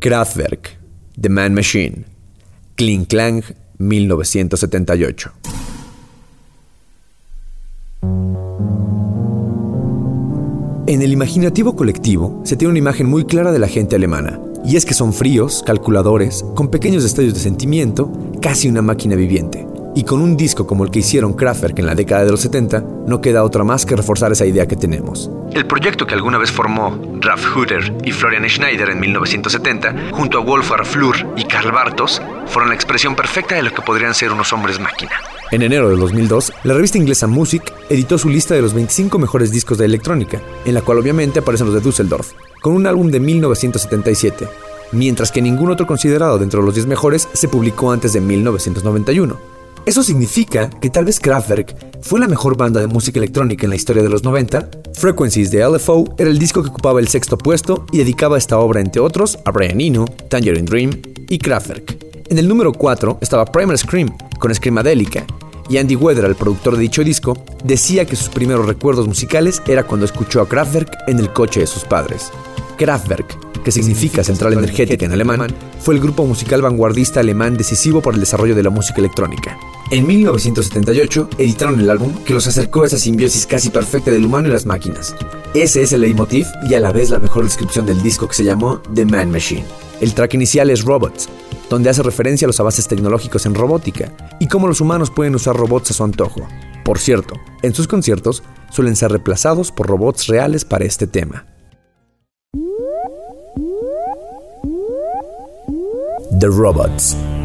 Kraftwerk, The Man Machine, Kling Klang, 1978. En el imaginativo colectivo se tiene una imagen muy clara de la gente alemana, y es que son fríos, calculadores, con pequeños destellos de sentimiento, casi una máquina viviente. Y con un disco como el que hicieron Kraftwerk en la década de los 70, no queda otra más que reforzar esa idea que tenemos. El proyecto que alguna vez formó Ralf Hutter y Florian Schneider en 1970, junto a Wolfgang Flur y Karl Bartos, fueron la expresión perfecta de lo que podrían ser unos hombres máquina. En enero de 2002, la revista inglesa Music editó su lista de los 25 mejores discos de electrónica, en la cual obviamente aparecen los de Düsseldorf, con un álbum de 1977, mientras que ningún otro considerado dentro de los 10 mejores se publicó antes de 1991. Eso significa que tal vez Kraftwerk fue la mejor banda de música electrónica en la historia de los 90. Frequencies de LFO era el disco que ocupaba el sexto puesto y dedicaba esta obra, entre otros, a Brian Eno, Tangerine Dream y Kraftwerk. En el número 4 estaba Primer Scream, con Screamadelica, y Andy Weather, el productor de dicho disco, decía que sus primeros recuerdos musicales era cuando escuchó a Kraftwerk en el coche de sus padres. Kraftwerk que significa central energética en alemán, fue el grupo musical vanguardista alemán decisivo para el desarrollo de la música electrónica. En 1978 editaron el álbum que los acercó a esa simbiosis casi perfecta del humano y las máquinas. Ese es el leitmotiv y a la vez la mejor descripción del disco que se llamó The Man Machine. El track inicial es Robots, donde hace referencia a los avances tecnológicos en robótica y cómo los humanos pueden usar robots a su antojo. Por cierto, en sus conciertos suelen ser reemplazados por robots reales para este tema. The Robots.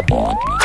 работник.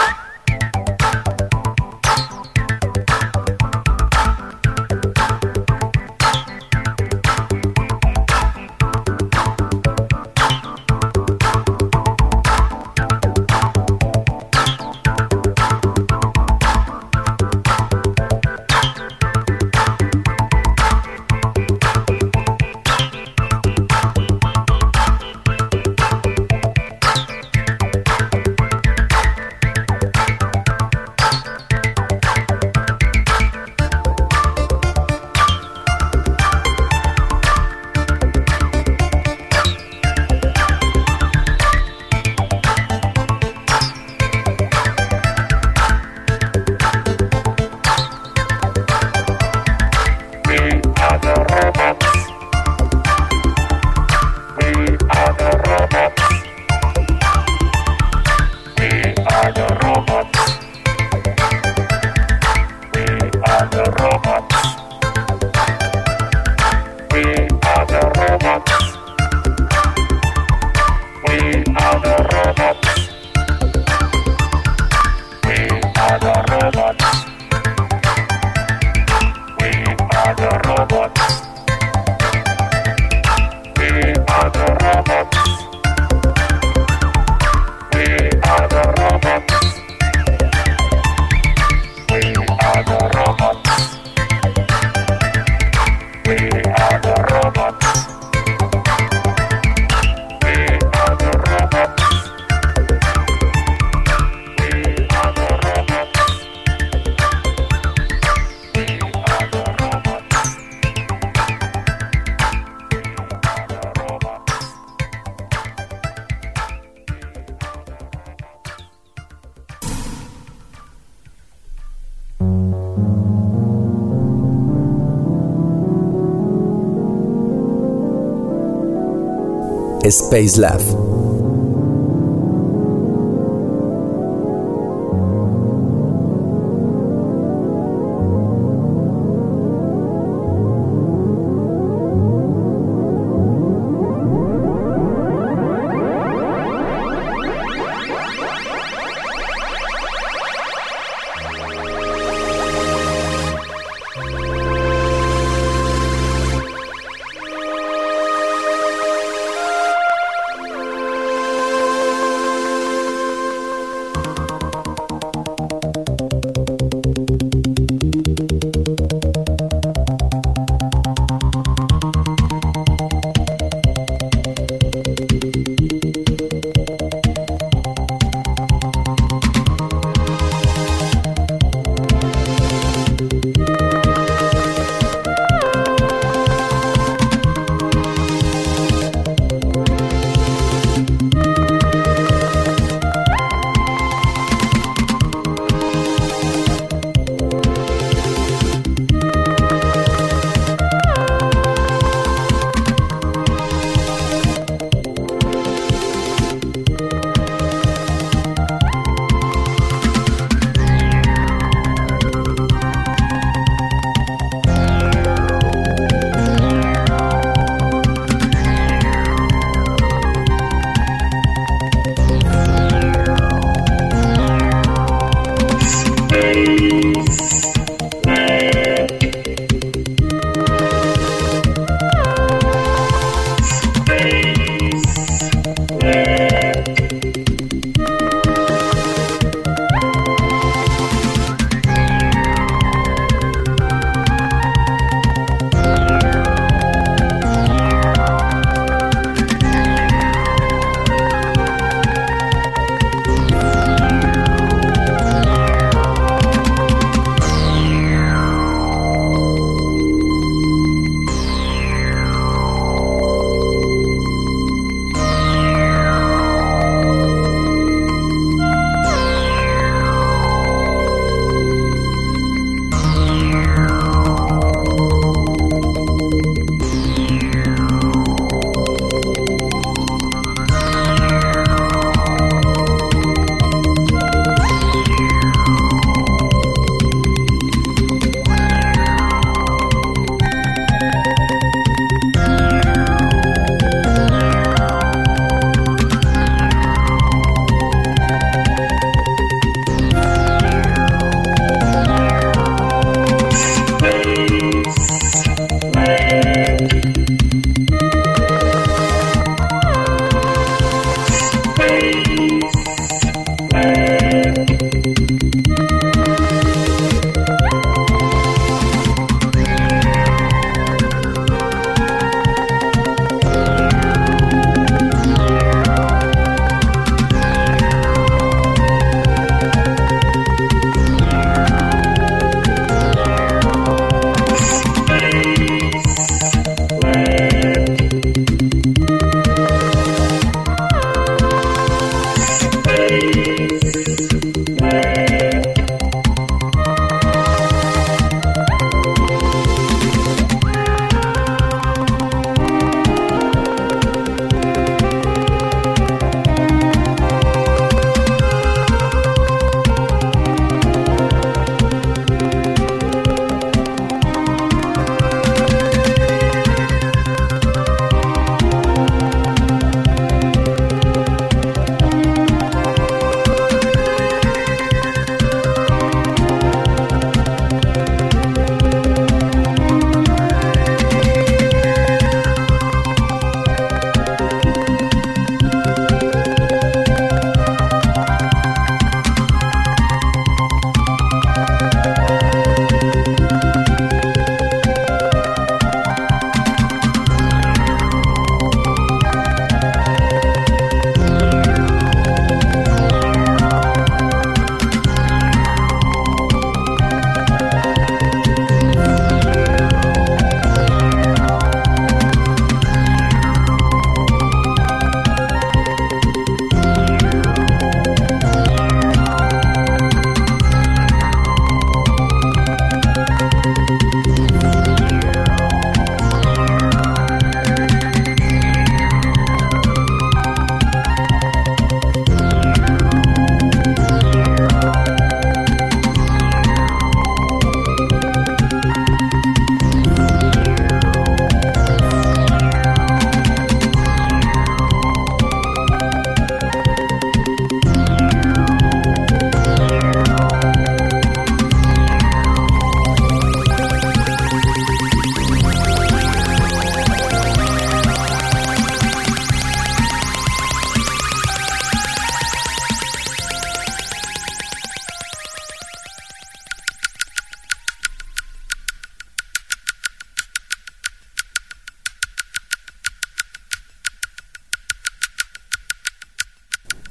Space Lab.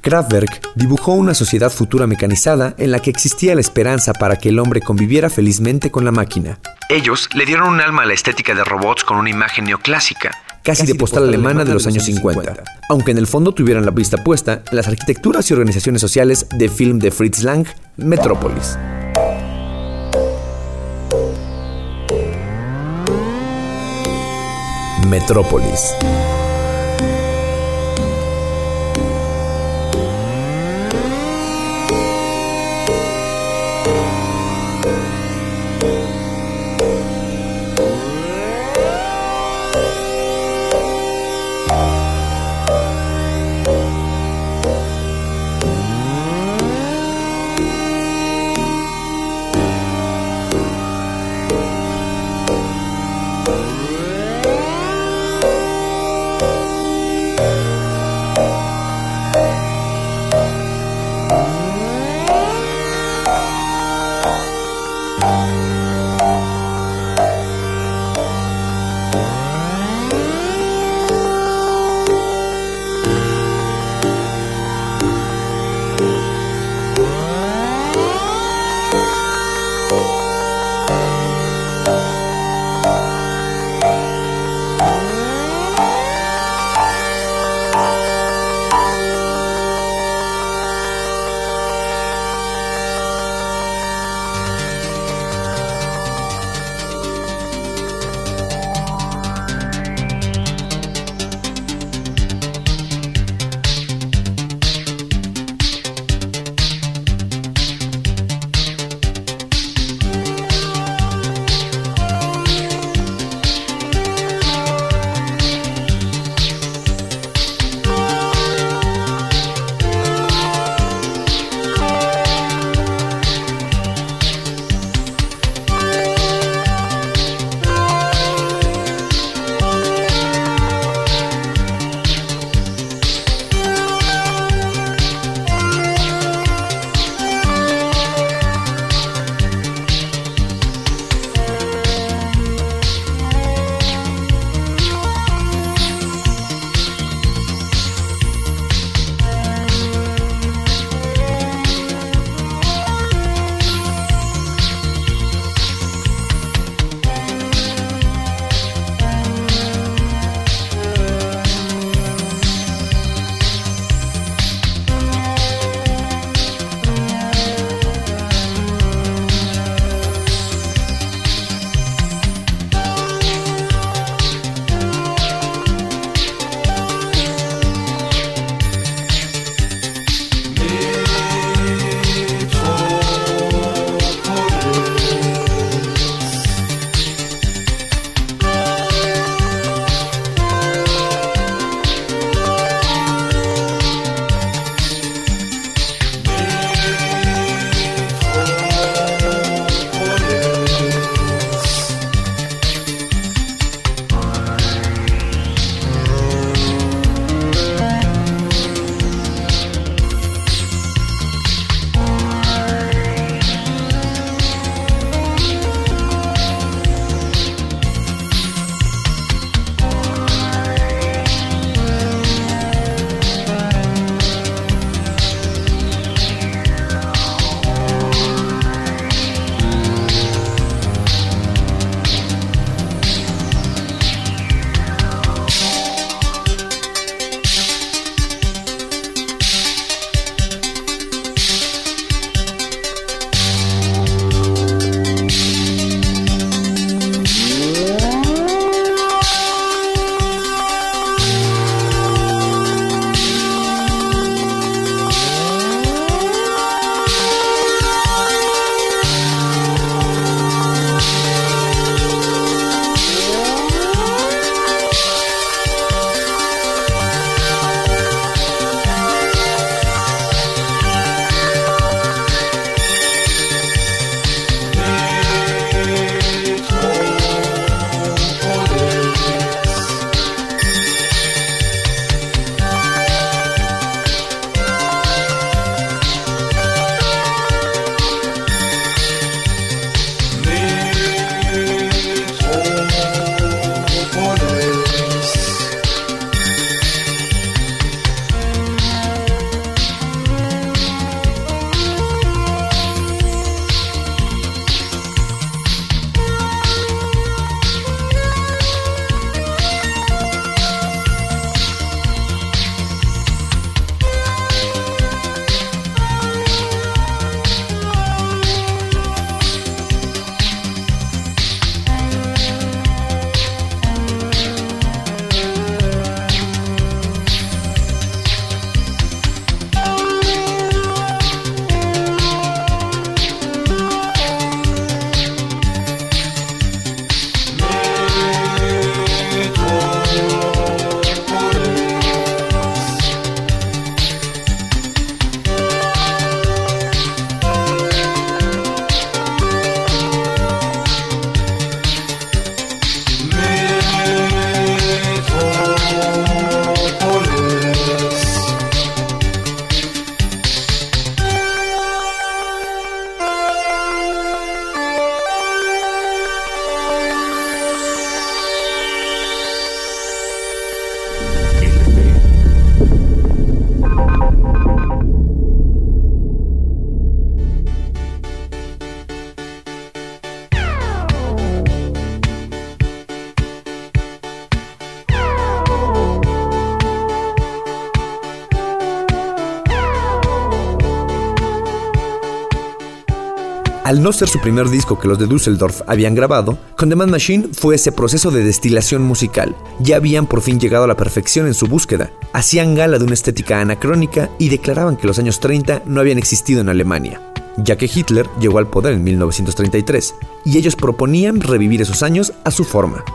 Kraftwerk dibujó una sociedad futura mecanizada en la que existía la esperanza para que el hombre conviviera felizmente con la máquina. Ellos le dieron un alma a la estética de robots con una imagen neoclásica, casi, de postal alemana de los años 50, aunque en el fondo tuvieran la vista puesta en las arquitecturas y organizaciones sociales de film de Fritz Lang, Metrópolis. Metrópolis. Al no ser su primer disco que los de Düsseldorf habían grabado, con The Man Machine fue ese proceso de destilación musical. Ya habían por fin llegado a la perfección en su búsqueda, hacían gala de una estética anacrónica y declaraban que los años 30 no habían existido en Alemania, ya que Hitler llegó al poder en 1933, y ellos proponían revivir esos años a su forma.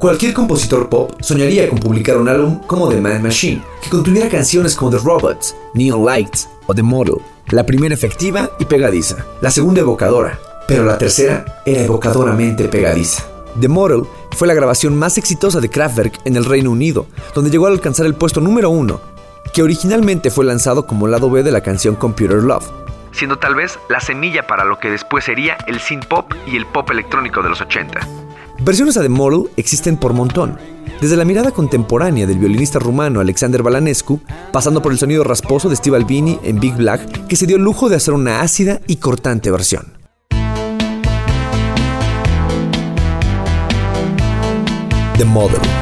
Cualquier compositor pop soñaría con publicar un álbum como The Man Machine, que contuviera canciones como The Robots, Neon Lights o The Model, la primera efectiva y pegadiza, la segunda evocadora, pero la tercera era evocadoramente pegadiza. The Model fue la grabación más exitosa de Kraftwerk en el Reino Unido, donde llegó a alcanzar el puesto número uno, que originalmente fue lanzado como lado B de la canción Computer Love, siendo tal vez la semilla para lo que después sería el synth pop y el pop electrónico de los 80. Versiones a The Model existen por montón, desde la mirada contemporánea del violinista rumano Alexander Balanescu, pasando por el sonido rasposo de Steve Albini en Big Black, que se dio el lujo de hacer una ácida y cortante versión. The Model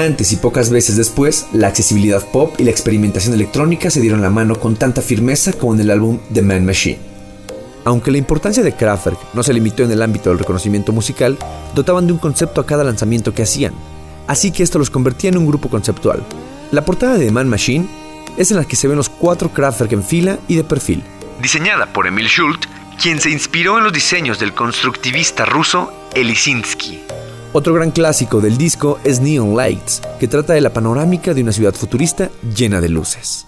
Antes y pocas veces después, la accesibilidad pop y la experimentación electrónica se dieron la mano con tanta firmeza como en el álbum The Man Machine. Aunque la importancia de Kraftwerk no se limitó en el ámbito del reconocimiento musical, dotaban de un concepto a cada lanzamiento que hacían, así que esto los convertía en un grupo conceptual. La portada de Man Machine es en la que se ven los cuatro Kraftwerk en fila y de perfil. Diseñada por Emil Schult, quien se inspiró en los diseños del constructivista ruso Elisinski. Otro gran clásico del disco es Neon Lights, que trata de la panorámica de una ciudad futurista llena de luces.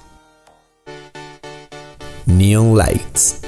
Neon Lights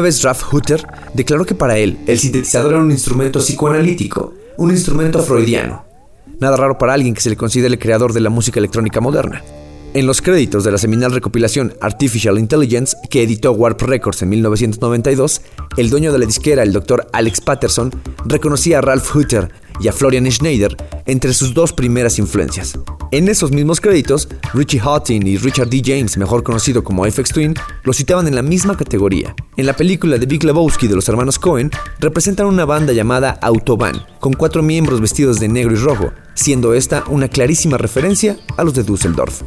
Alguna vez Ralph Hutter declaró que para él el sintetizador era un instrumento psicoanalítico, un instrumento freudiano. Nada raro para alguien que se le considere el creador de la música electrónica moderna. En los créditos de la seminal recopilación Artificial Intelligence que editó Warp Records en 1992, el dueño de la disquera, el Dr. Alex Patterson, reconocía a Ralph Hutter y a Florian Schneider entre sus dos primeras influencias. En esos mismos créditos, Richie Houghton y Richard D. James, mejor conocido como FX Twin, lo citaban en la misma categoría. En la película de Big Lebowski de los hermanos Cohen, representan una banda llamada Autobahn, con cuatro miembros vestidos de negro y rojo, siendo esta una clarísima referencia a los de Düsseldorf.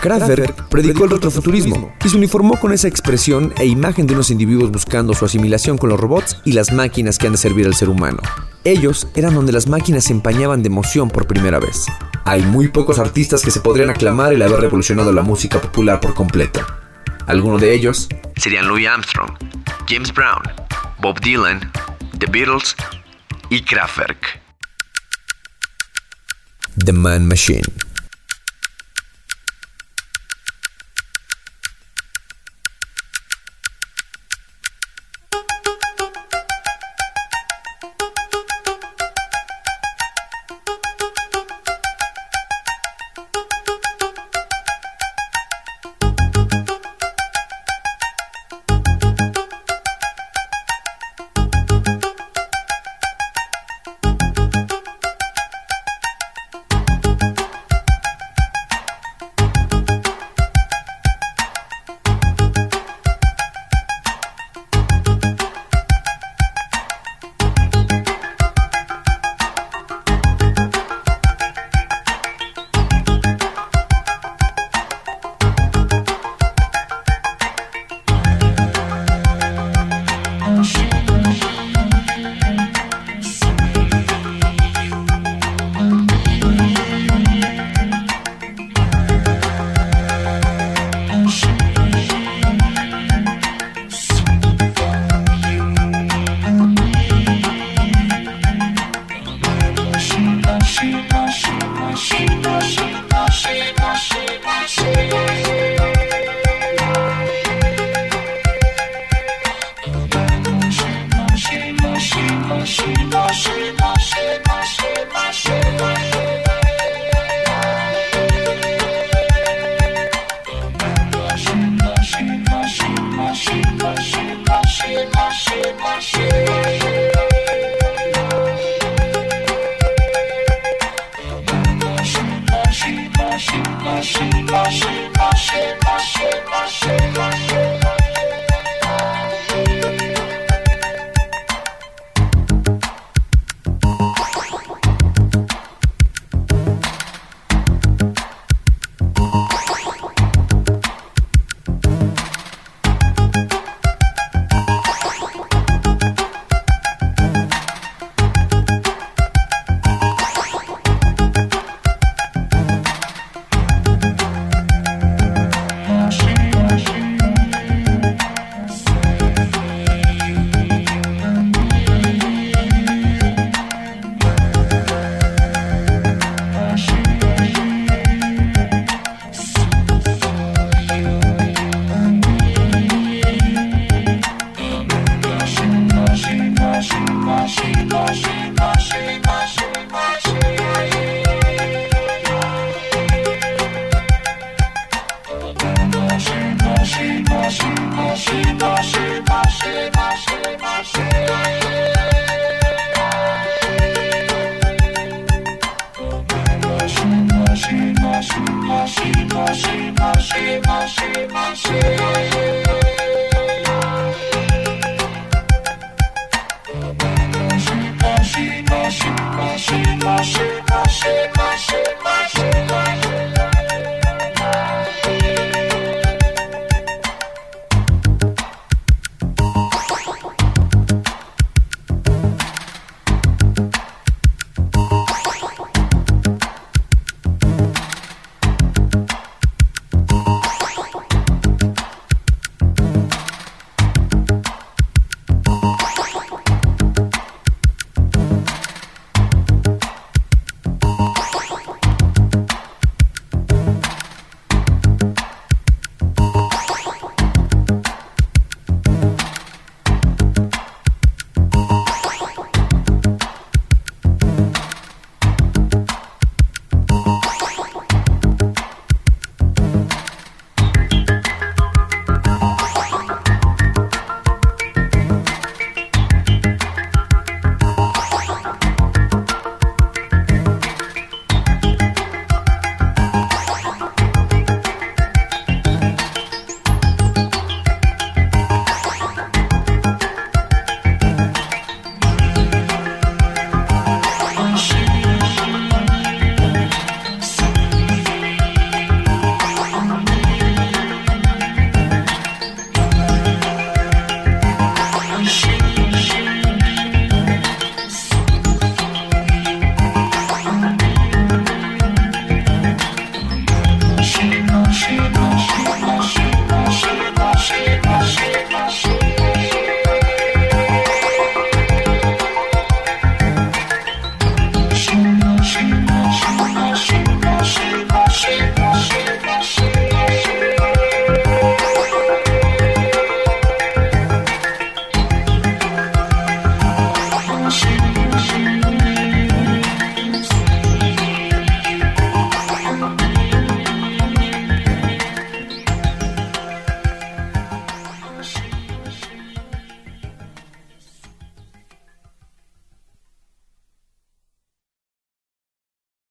Kraftwerk predicó el retrofuturismo y se uniformó con esa expresión e imagen de unos individuos buscando su asimilación con los robots y las máquinas que han de servir al ser humano. Ellos eran donde las máquinas se empañaban de emoción por primera vez. Hay muy pocos artistas que se podrían aclamar el haber revolucionado la música popular por completo. Algunos de ellos serían Louis Armstrong, James Brown, Bob Dylan, The Beatles y Kraftwerk. The Man Machine.